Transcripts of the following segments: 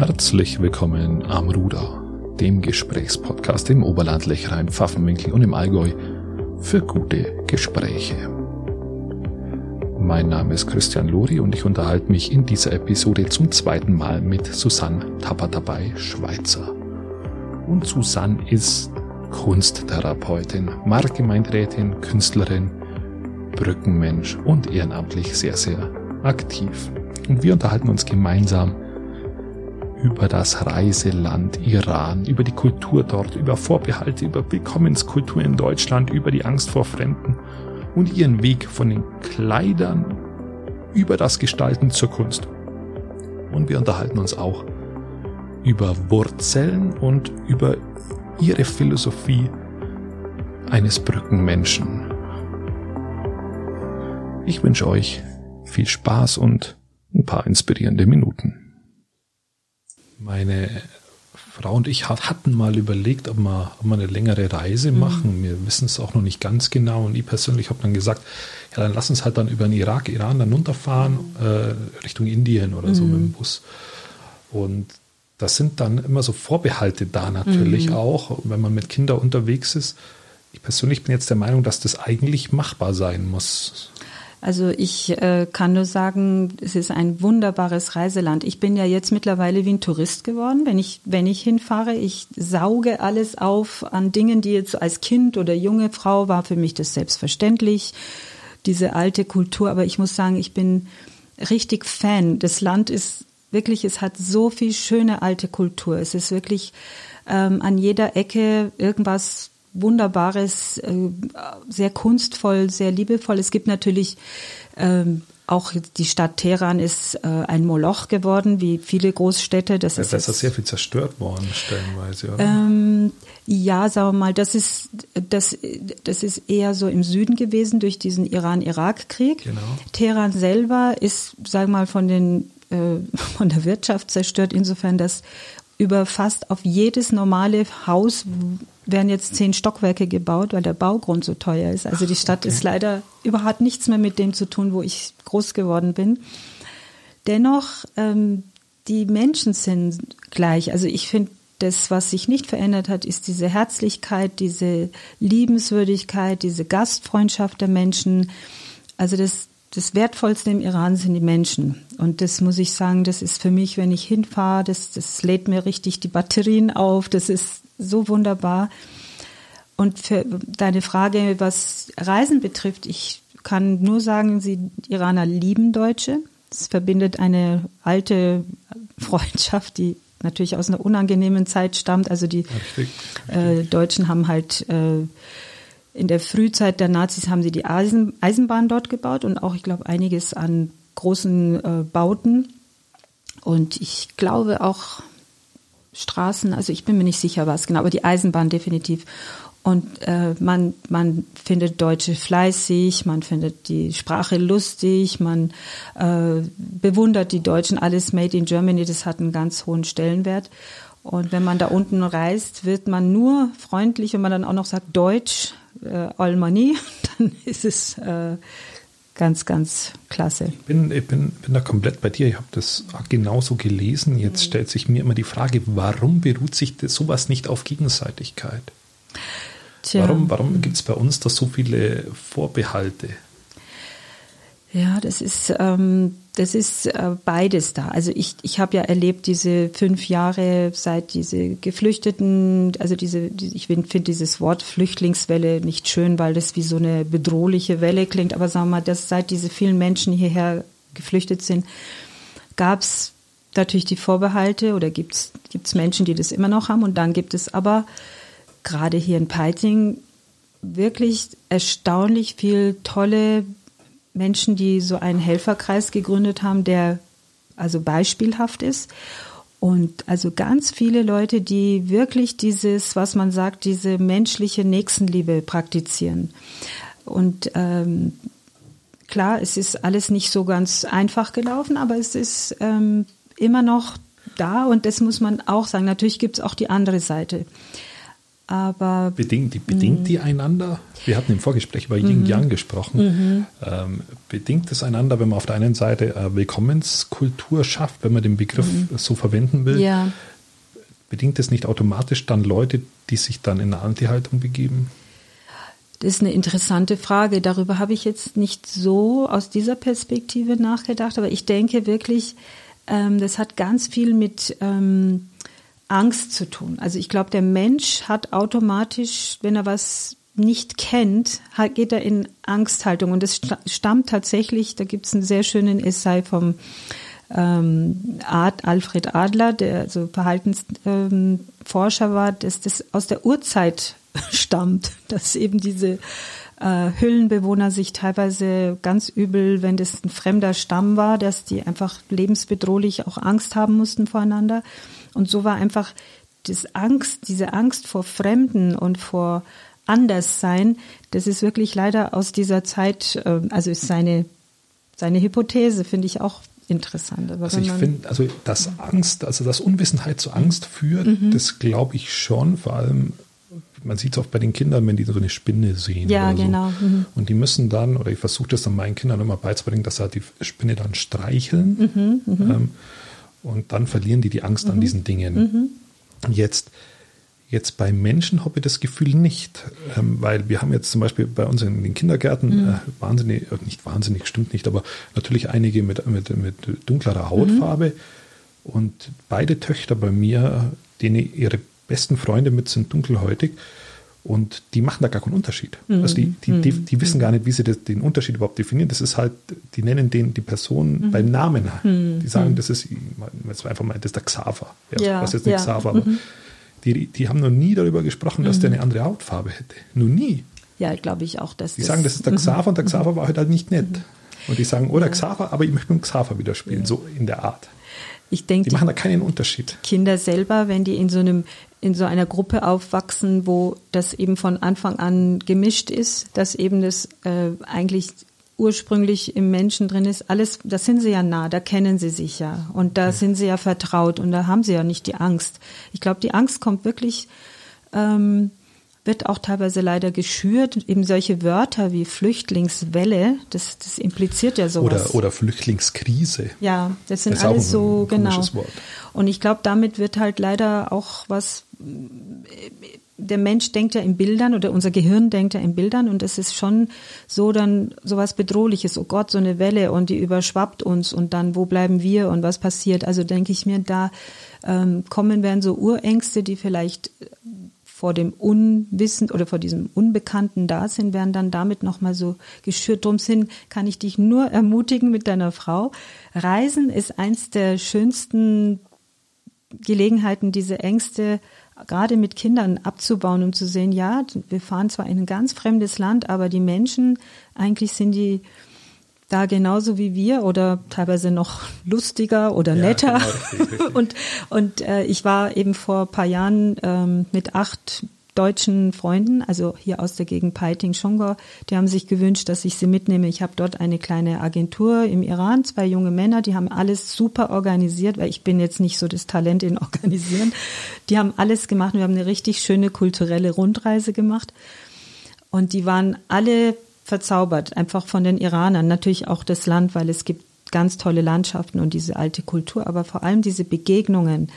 Herzlich willkommen am Ruder, dem Gesprächspodcast im Oberland, Lechrein, Pfaffenwinkel und im Allgäu für gute Gespräche. Mein Name ist Christian Lori und ich unterhalte mich in dieser Episode zum zweiten Mal mit Susanne Tapatabei Schweizer. Und Susanne ist Kunsttherapeutin, Marktgemeinderätin, Künstlerin, Brückenmensch und ehrenamtlich sehr, sehr aktiv. Und wir unterhalten uns gemeinsam über das Reiseland Iran, über die Kultur dort, über Vorbehalte, über Willkommenskultur in Deutschland, über die Angst vor Fremden und ihren Weg von den Kleidern über das Gestalten zur Kunst. Und wir unterhalten uns auch über Wurzeln und über ihre Philosophie eines Brückenmenschen. Ich wünsche euch viel Spaß und ein paar inspirierende Minuten. Meine Frau und ich hatten mal überlegt, ob wir, ob wir eine längere Reise mhm. machen. Wir wissen es auch noch nicht ganz genau. Und ich persönlich habe dann gesagt, ja, dann lass uns halt dann über den Irak, Iran dann runterfahren, äh, Richtung Indien oder mhm. so mit dem Bus. Und das sind dann immer so Vorbehalte da natürlich mhm. auch, wenn man mit Kindern unterwegs ist. Ich persönlich bin jetzt der Meinung, dass das eigentlich machbar sein muss. Also ich äh, kann nur sagen, es ist ein wunderbares Reiseland. Ich bin ja jetzt mittlerweile wie ein Tourist geworden, wenn ich, wenn ich hinfahre. Ich sauge alles auf an Dingen, die jetzt als Kind oder junge Frau war für mich das selbstverständlich, diese alte Kultur. Aber ich muss sagen, ich bin richtig Fan. Das Land ist wirklich, es hat so viel schöne alte Kultur. Es ist wirklich ähm, an jeder Ecke irgendwas Wunderbares, äh, sehr kunstvoll, sehr liebevoll. Es gibt natürlich ähm, auch die Stadt Teheran ist äh, ein Moloch geworden, wie viele Großstädte. Das ja, ist, das ist sehr viel zerstört worden, stellenweise, oder? Ähm, ja, sagen wir mal, das ist, das, das ist eher so im Süden gewesen durch diesen Iran-Irak-Krieg. Genau. Teheran selber ist, sagen wir mal, von den äh, von der Wirtschaft zerstört, insofern, dass über fast auf jedes normale Haus werden jetzt zehn Stockwerke gebaut, weil der Baugrund so teuer ist. Also die Stadt okay. ist leider überhaupt nichts mehr mit dem zu tun, wo ich groß geworden bin. Dennoch, ähm, die Menschen sind gleich. Also ich finde, das, was sich nicht verändert hat, ist diese Herzlichkeit, diese Liebenswürdigkeit, diese Gastfreundschaft der Menschen. Also das, das Wertvollste im Iran sind die Menschen. Und das muss ich sagen, das ist für mich, wenn ich hinfahre, das, das lädt mir richtig die Batterien auf. Das ist so wunderbar. Und für deine Frage, was Reisen betrifft, ich kann nur sagen, sie Iraner lieben Deutsche. Es verbindet eine alte Freundschaft, die natürlich aus einer unangenehmen Zeit stammt. Also die. Äh, Deutschen haben halt äh, in der Frühzeit der Nazis haben sie die Eisen, Eisenbahn dort gebaut und auch, ich glaube, einiges an großen äh, Bauten. Und ich glaube auch Straßen, also ich bin mir nicht sicher, was genau, aber die Eisenbahn definitiv. Und äh, man, man findet Deutsche fleißig, man findet die Sprache lustig, man äh, bewundert die Deutschen, alles made in Germany, das hat einen ganz hohen Stellenwert. Und wenn man da unten reist, wird man nur freundlich, wenn man dann auch noch sagt Deutsch, äh, all money, dann ist es äh, ganz, ganz klasse. Ich bin, ich bin, bin da komplett bei dir. Ich habe das genauso gelesen. Jetzt stellt sich mir immer die Frage, warum beruht sich das, sowas nicht auf Gegenseitigkeit? Tja. Warum, warum gibt es bei uns da so viele Vorbehalte? Ja, das ist, ähm, das ist äh, beides da. Also ich, ich habe ja erlebt diese fünf Jahre seit diese Geflüchteten, also diese, die, ich finde dieses Wort Flüchtlingswelle nicht schön, weil das wie so eine bedrohliche Welle klingt. Aber sagen wir mal, dass seit diese vielen Menschen hierher geflüchtet sind, gab es natürlich die Vorbehalte oder gibt es Menschen, die das immer noch haben. Und dann gibt es aber gerade hier in Peiting wirklich erstaunlich viel tolle Menschen, die so einen Helferkreis gegründet haben, der also beispielhaft ist. Und also ganz viele Leute, die wirklich dieses, was man sagt, diese menschliche Nächstenliebe praktizieren. Und ähm, klar, es ist alles nicht so ganz einfach gelaufen, aber es ist ähm, immer noch da und das muss man auch sagen. Natürlich gibt es auch die andere Seite. Aber bedingt, die, bedingt die einander? Wir hatten im Vorgespräch über Yin Yang gesprochen. Mhm. Ähm, bedingt es einander, wenn man auf der einen Seite äh, Willkommenskultur schafft, wenn man den Begriff mhm. so verwenden will? Ja. Bedingt es nicht automatisch dann Leute, die sich dann in eine Anti-Haltung begeben? Das ist eine interessante Frage. Darüber habe ich jetzt nicht so aus dieser Perspektive nachgedacht, aber ich denke wirklich, ähm, das hat ganz viel mit ähm, Angst zu tun. Also ich glaube, der Mensch hat automatisch, wenn er was nicht kennt, geht er in Angsthaltung. Und das stammt tatsächlich, da gibt es einen sehr schönen Essay vom ähm, Ad, Alfred Adler, der so Verhaltensforscher ähm, war, dass das aus der Urzeit stammt, dass eben diese äh, Hüllenbewohner sich teilweise ganz übel, wenn das ein fremder Stamm war, dass die einfach lebensbedrohlich auch Angst haben mussten voreinander. Und so war einfach das Angst, diese Angst vor Fremden und vor Anderssein, das ist wirklich leider aus dieser Zeit, äh, also ist seine, seine Hypothese, finde ich auch interessant. Aber also ich finde, also dass Angst, also dass Unwissenheit zu Angst führt, mhm. das glaube ich schon, vor allem man sieht es oft bei den Kindern, wenn die so eine Spinne sehen. Ja, genau. So. Mhm. Und die müssen dann, oder ich versuche das dann meinen Kindern immer beizubringen, dass sie halt die Spinne dann streicheln. Mhm, mhm. ähm, und dann verlieren die die Angst an mhm. diesen Dingen. Mhm. Jetzt, jetzt bei Menschen habe ich das Gefühl nicht, ähm, weil wir haben jetzt zum Beispiel bei uns in den Kindergärten äh, wahnsinnig, äh, nicht wahnsinnig, stimmt nicht, aber natürlich einige mit, mit, mit dunklerer Hautfarbe. Und beide Töchter bei mir, denen ihre besten Freunde mit sind dunkelhäutig und die machen da gar keinen Unterschied. Mhm. Also die, die, die, die, wissen gar nicht, wie sie das, den Unterschied überhaupt definieren. Das ist halt, die nennen den die Person mhm. beim Namen. Mhm. Die sagen, das ist, jetzt einfach mal, das ist der Xaver. Ja, ja was jetzt nicht ja. Xaver, aber mhm. die, die haben noch nie darüber gesprochen, dass der mhm. eine andere Hautfarbe hätte. Nur nie. Ja, glaube ich auch, dass Die das sagen, das ist der Xaver und der Xaver war halt, halt nicht nett. Und die sagen, oh, der Xaver, aber ich möchte mit dem Xaver wieder spielen, so in der Art. Ich denke, die machen da keinen Unterschied. Kinder selber, wenn die in so einem in so einer Gruppe aufwachsen, wo das eben von Anfang an gemischt ist, dass eben das äh, eigentlich ursprünglich im Menschen drin ist, alles, da sind sie ja nah, da kennen sie sich ja und da sind sie ja vertraut und da haben sie ja nicht die Angst. Ich glaube, die Angst kommt wirklich ähm, wird auch teilweise leider geschürt. Eben solche Wörter wie Flüchtlingswelle, das, das impliziert ja sowas. Oder, oder Flüchtlingskrise. Ja, das sind das alles so, genau. Wort. Und ich glaube, damit wird halt leider auch was, der Mensch denkt ja in Bildern oder unser Gehirn denkt ja in Bildern und es ist schon so dann sowas Bedrohliches. Oh Gott, so eine Welle und die überschwappt uns und dann, wo bleiben wir und was passiert? Also denke ich mir, da ähm, kommen werden so Urängste, die vielleicht vor dem Unwissen oder vor diesem Unbekannten da sind, werden dann damit nochmal so geschürt. Drum sind, kann ich dich nur ermutigen mit deiner Frau. Reisen ist eins der schönsten Gelegenheiten, diese Ängste gerade mit Kindern abzubauen, um zu sehen, ja, wir fahren zwar in ein ganz fremdes Land, aber die Menschen, eigentlich sind die da genauso wie wir oder teilweise noch lustiger oder ja, netter. Genau, richtig, richtig. und und äh, ich war eben vor paar Jahren ähm, mit acht deutschen Freunden, also hier aus der Gegend Peiting, Schongor, die haben sich gewünscht, dass ich sie mitnehme. Ich habe dort eine kleine Agentur im Iran, zwei junge Männer, die haben alles super organisiert, weil ich bin jetzt nicht so das Talent in Organisieren. Die haben alles gemacht. Wir haben eine richtig schöne kulturelle Rundreise gemacht. Und die waren alle verzaubert, einfach von den Iranern. Natürlich auch das Land, weil es gibt ganz tolle Landschaften und diese alte Kultur, aber vor allem diese Begegnungen.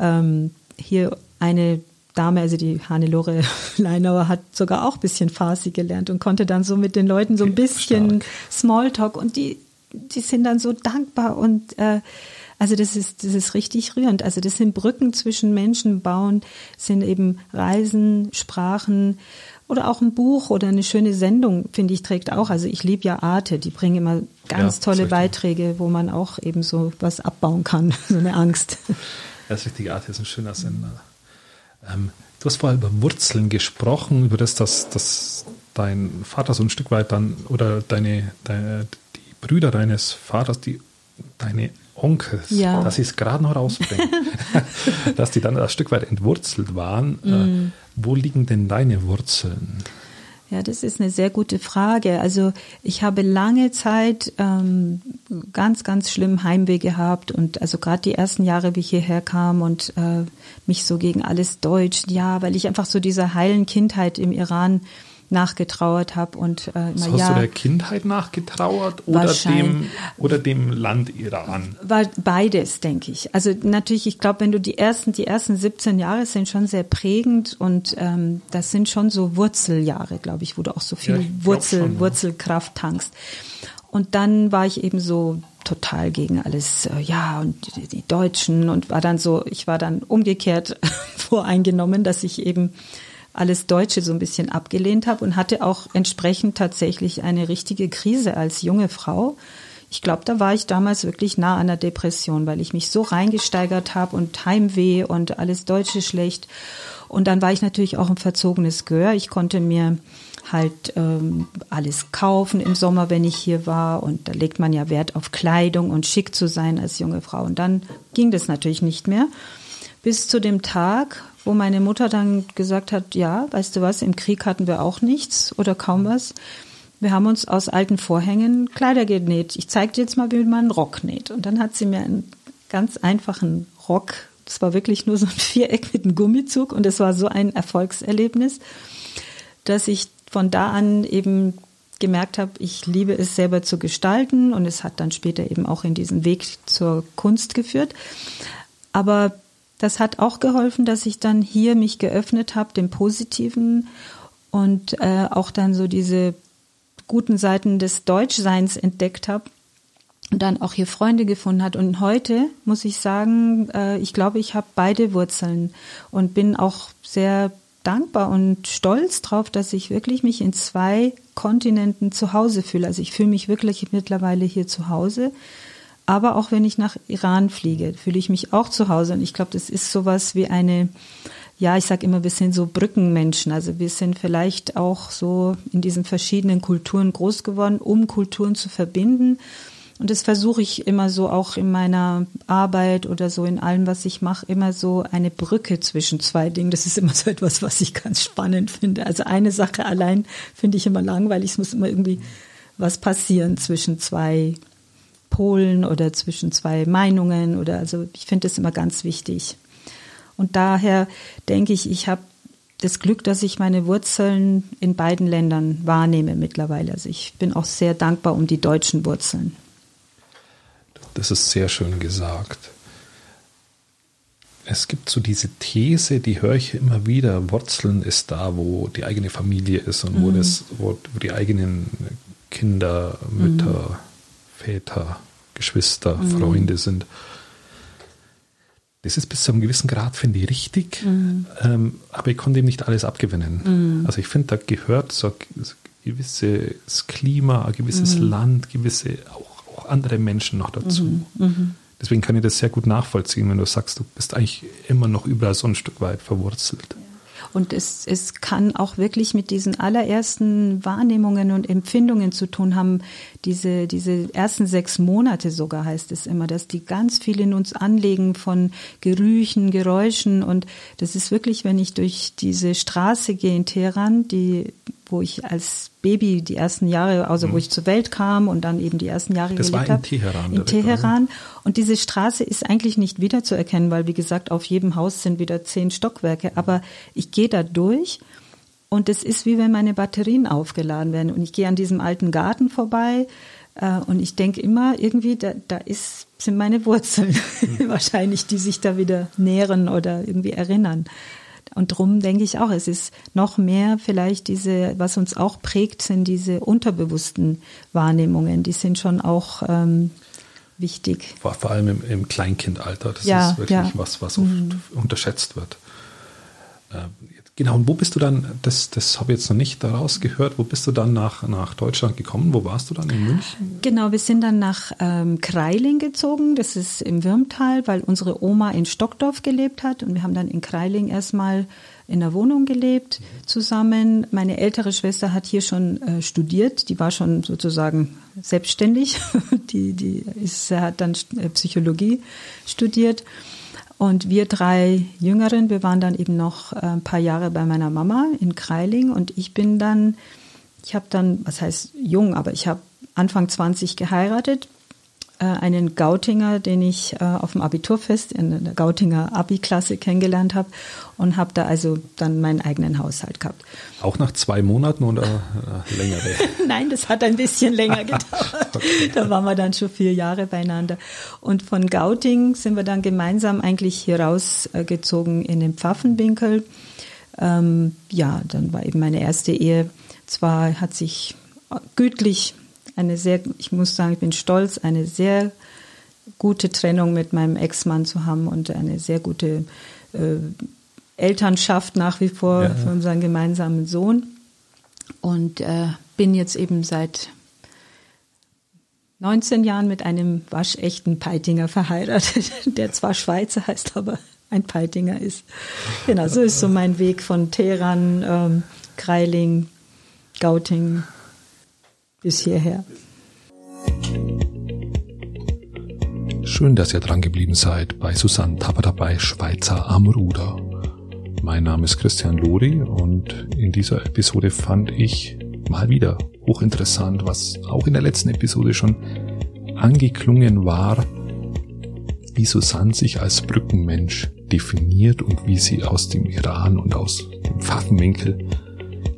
Ähm, hier eine Dame, also die Hannelore Leinauer, hat sogar auch ein bisschen Farsi gelernt und konnte dann so mit den Leuten so ein bisschen Stark. Smalltalk und die, die sind dann so dankbar und äh, also das ist, das ist richtig rührend. Also das sind Brücken zwischen Menschen bauen, sind eben Reisen, Sprachen oder auch ein Buch oder eine schöne Sendung, finde ich, trägt auch. Also ich liebe ja Arte, die bringen immer ganz ja, tolle Beiträge, wo man auch eben so was abbauen kann, so eine Angst. Ja, das ist richtig, Arte ist ein schöner Sender. Ähm, du hast vorher über Wurzeln gesprochen, über das, dass, dass dein Vater so ein Stück weit dann, oder deine, deine die Brüder deines Vaters, die deine Onkels, ja. dass sie es gerade noch rausbringen, dass die dann ein Stück weit entwurzelt waren. Mm. Äh, wo liegen denn deine Wurzeln? Ja, das ist eine sehr gute Frage. Also ich habe lange Zeit ähm, ganz, ganz schlimm Heimweh gehabt und also gerade die ersten Jahre, wie ich hierher kam und äh, mich so gegen alles Deutsch, ja, weil ich einfach so dieser heilen Kindheit im Iran nachgetrauert habe und äh, so hast ja, du der Kindheit nachgetrauert oder dem oder dem Land Iran? War beides, denke ich. Also natürlich, ich glaube, wenn du die ersten die ersten 17 Jahre sind schon sehr prägend und ähm, das sind schon so Wurzeljahre, glaube ich, wo du auch so viel ja, Wurzel schon, ja. Wurzelkraft tankst. Und dann war ich eben so total gegen alles, äh, ja, und die, die Deutschen und war dann so, ich war dann umgekehrt voreingenommen, dass ich eben alles Deutsche so ein bisschen abgelehnt habe und hatte auch entsprechend tatsächlich eine richtige Krise als junge Frau. Ich glaube, da war ich damals wirklich nah an der Depression, weil ich mich so reingesteigert habe und Heimweh und alles Deutsche schlecht. Und dann war ich natürlich auch ein verzogenes Gör. Ich konnte mir halt ähm, alles kaufen im Sommer, wenn ich hier war. Und da legt man ja Wert auf Kleidung und schick zu sein als junge Frau. Und dann ging das natürlich nicht mehr. Bis zu dem Tag, wo meine Mutter dann gesagt hat, ja, weißt du was, im Krieg hatten wir auch nichts oder kaum was. Wir haben uns aus alten Vorhängen Kleider genäht. Ich zeige dir jetzt mal, wie man einen Rock näht. Und dann hat sie mir einen ganz einfachen Rock, das war wirklich nur so ein Viereck mit einem Gummizug und es war so ein Erfolgserlebnis, dass ich von da an eben gemerkt habe, ich liebe es selber zu gestalten und es hat dann später eben auch in diesen Weg zur Kunst geführt. Aber das hat auch geholfen, dass ich dann hier mich geöffnet habe, dem Positiven und äh, auch dann so diese guten Seiten des Deutschseins entdeckt habe und dann auch hier Freunde gefunden hat. Und heute muss ich sagen, äh, ich glaube, ich habe beide Wurzeln und bin auch sehr dankbar und stolz drauf, dass ich wirklich mich in zwei Kontinenten zu Hause fühle. Also ich fühle mich wirklich mittlerweile hier zu Hause. Aber auch wenn ich nach Iran fliege, fühle ich mich auch zu Hause. Und ich glaube, das ist sowas wie eine, ja, ich sage immer, wir sind so Brückenmenschen. Also wir sind vielleicht auch so in diesen verschiedenen Kulturen groß geworden, um Kulturen zu verbinden. Und das versuche ich immer so auch in meiner Arbeit oder so in allem, was ich mache, immer so eine Brücke zwischen zwei Dingen. Das ist immer so etwas, was ich ganz spannend finde. Also eine Sache allein finde ich immer langweilig. Es muss immer irgendwie was passieren zwischen zwei Polen oder zwischen zwei Meinungen oder also ich finde das immer ganz wichtig. Und daher denke ich, ich habe das Glück, dass ich meine Wurzeln in beiden Ländern wahrnehme mittlerweile. Also ich bin auch sehr dankbar um die deutschen Wurzeln. Das ist sehr schön gesagt. Es gibt so diese These, die höre ich immer wieder, Wurzeln ist da, wo die eigene Familie ist und mhm. wo, das, wo, wo die eigenen Kinder, Mütter, mhm. Väter, Geschwister, mhm. Freunde sind. Das ist bis zu einem gewissen Grad, finde ich, richtig, mhm. ähm, aber ich konnte ihm nicht alles abgewinnen. Mhm. Also ich finde, da gehört so ein gewisses Klima, ein gewisses mhm. Land, gewisse auch, auch, andere Menschen noch dazu. Mhm. Mhm. Deswegen kann ich das sehr gut nachvollziehen, wenn du sagst, du bist eigentlich immer noch überall so ein Stück weit verwurzelt. Und es, es kann auch wirklich mit diesen allerersten Wahrnehmungen und Empfindungen zu tun haben. Diese, diese ersten sechs Monate sogar heißt es immer, dass die ganz viel in uns anlegen von Gerüchen, Geräuschen. Und das ist wirklich, wenn ich durch diese Straße gehe in Teheran, die wo ich als Baby die ersten Jahre, also mhm. wo ich zur Welt kam und dann eben die ersten Jahre das gelebt habe. In Teheran. In Teheran. Und diese Straße ist eigentlich nicht wiederzuerkennen, weil wie gesagt, auf jedem Haus sind wieder zehn Stockwerke. Aber ich gehe da durch und es ist wie wenn meine Batterien aufgeladen werden. Und ich gehe an diesem alten Garten vorbei äh, und ich denke immer, irgendwie, da, da ist, sind meine Wurzeln mhm. wahrscheinlich, die sich da wieder nähren oder irgendwie erinnern. Und darum denke ich auch, es ist noch mehr vielleicht diese, was uns auch prägt, sind diese unterbewussten Wahrnehmungen. Die sind schon auch ähm, wichtig. Vor, vor allem im, im, Kleinkindalter. Das ja, ist wirklich ja. was, was oft mhm. unterschätzt wird. Ähm, Genau, und wo bist du dann, das, das habe ich jetzt noch nicht daraus gehört, wo bist du dann nach, nach Deutschland gekommen? Wo warst du dann in München? Genau, wir sind dann nach ähm, Kreiling gezogen, das ist im Würmtal, weil unsere Oma in Stockdorf gelebt hat und wir haben dann in Kreiling erstmal in der Wohnung gelebt zusammen. Meine ältere Schwester hat hier schon äh, studiert, die war schon sozusagen selbstständig, die, die ist, hat dann äh, Psychologie studiert. Und wir drei Jüngeren, wir waren dann eben noch äh, ein paar Jahre bei meiner Mama in Kreiling. Und ich bin dann, ich habe dann, was heißt jung, aber ich habe Anfang 20 geheiratet, äh, einen Gautinger, den ich äh, auf dem Abiturfest in der Gautinger Abi-Klasse kennengelernt habe und habe da also dann meinen eigenen Haushalt gehabt. Auch nach zwei Monaten oder äh, längere? Nein, das hat ein bisschen länger gedauert. okay. Da waren wir dann schon vier Jahre beieinander. Und von Gauting sind wir dann gemeinsam eigentlich hier rausgezogen in den Pfaffenwinkel. Ähm, ja, dann war eben meine erste Ehe. Zwar hat sich gütlich eine sehr, ich muss sagen, ich bin stolz, eine sehr gute Trennung mit meinem Ex-Mann zu haben und eine sehr gute äh, Elternschaft nach wie vor ja. für unseren gemeinsamen Sohn. Und äh, bin jetzt eben seit 19 Jahren mit einem waschechten Peitinger verheiratet, der zwar Schweizer heißt, aber ein Peitinger ist. Genau, so ist so mein Weg von Teheran, ähm, Kreiling, Gauting, bis hierher. Schön, dass ihr dran geblieben seid bei Susanne Tapper dabei, Schweizer am Ruder. Mein Name ist Christian Lori und in dieser Episode fand ich mal wieder hochinteressant, was auch in der letzten Episode schon angeklungen war, wie Susanne sich als Brückenmensch definiert und wie sie aus dem Iran und aus dem Pfaffenwinkel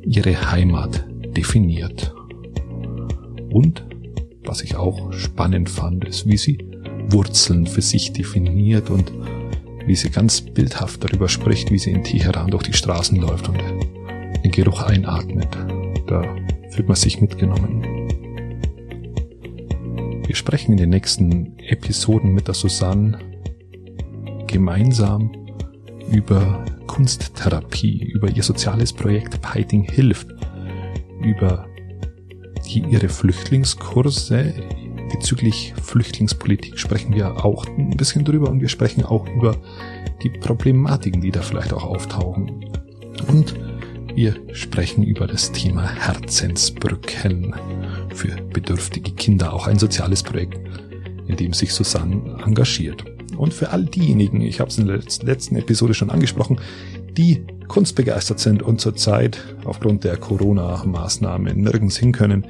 ihre Heimat definiert. Und, was ich auch spannend fand, ist, wie sie Wurzeln für sich definiert und wie sie ganz bildhaft darüber spricht, wie sie in Teheran durch die Straßen läuft und den Geruch einatmet. Da fühlt man sich mitgenommen. Wir sprechen in den nächsten Episoden mit der Susanne gemeinsam über Kunsttherapie, über ihr soziales Projekt Piting hilft, über die ihre Flüchtlingskurse bezüglich Flüchtlingspolitik sprechen wir auch ein bisschen drüber und wir sprechen auch über die Problematiken, die da vielleicht auch auftauchen. Und wir sprechen über das Thema Herzensbrücken für bedürftige Kinder, auch ein soziales Projekt, in dem sich Susanne engagiert. Und für all diejenigen, ich habe es in der letzten Episode schon angesprochen, die kunstbegeistert sind und zurzeit aufgrund der Corona-Maßnahmen nirgends hin können,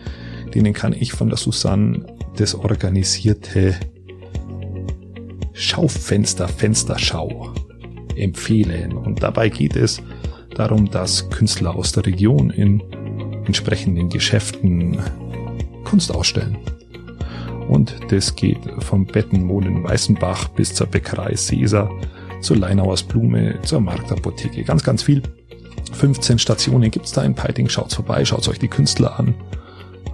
denen kann ich von der Susanne das organisierte Schaufenster, Fensterschau empfehlen. Und dabei geht es darum, dass Künstler aus der Region in entsprechenden Geschäften Kunst ausstellen. Und das geht vom Bettenmond in Weißenbach bis zur Bäckerei Caesar, zur Leinauers Blume, zur Marktapotheke. Ganz, ganz viel. 15 Stationen gibt's da in Peiting. Schaut's vorbei, schaut euch die Künstler an.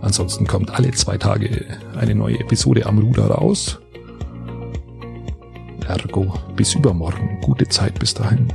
Ansonsten kommt alle zwei Tage eine neue Episode am Ruder raus. Ergo, bis übermorgen. Gute Zeit bis dahin.